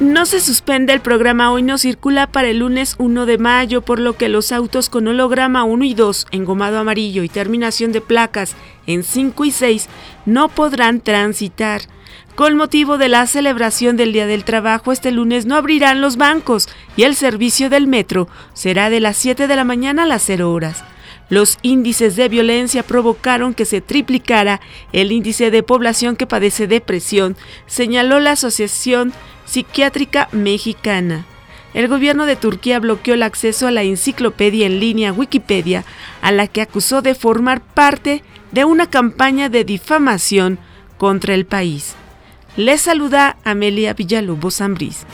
No se suspende el programa Hoy no circula para el lunes 1 de mayo, por lo que los autos con holograma 1 y 2, engomado amarillo y terminación de placas en 5 y 6 no podrán transitar. Con motivo de la celebración del Día del Trabajo, este lunes no abrirán los bancos y el servicio del metro será de las 7 de la mañana a las 0 horas. Los índices de violencia provocaron que se triplicara el índice de población que padece depresión, señaló la Asociación Psiquiátrica Mexicana. El gobierno de Turquía bloqueó el acceso a la enciclopedia en línea Wikipedia, a la que acusó de formar parte de una campaña de difamación contra el país. Les saluda Amelia Villalobos Zambriz.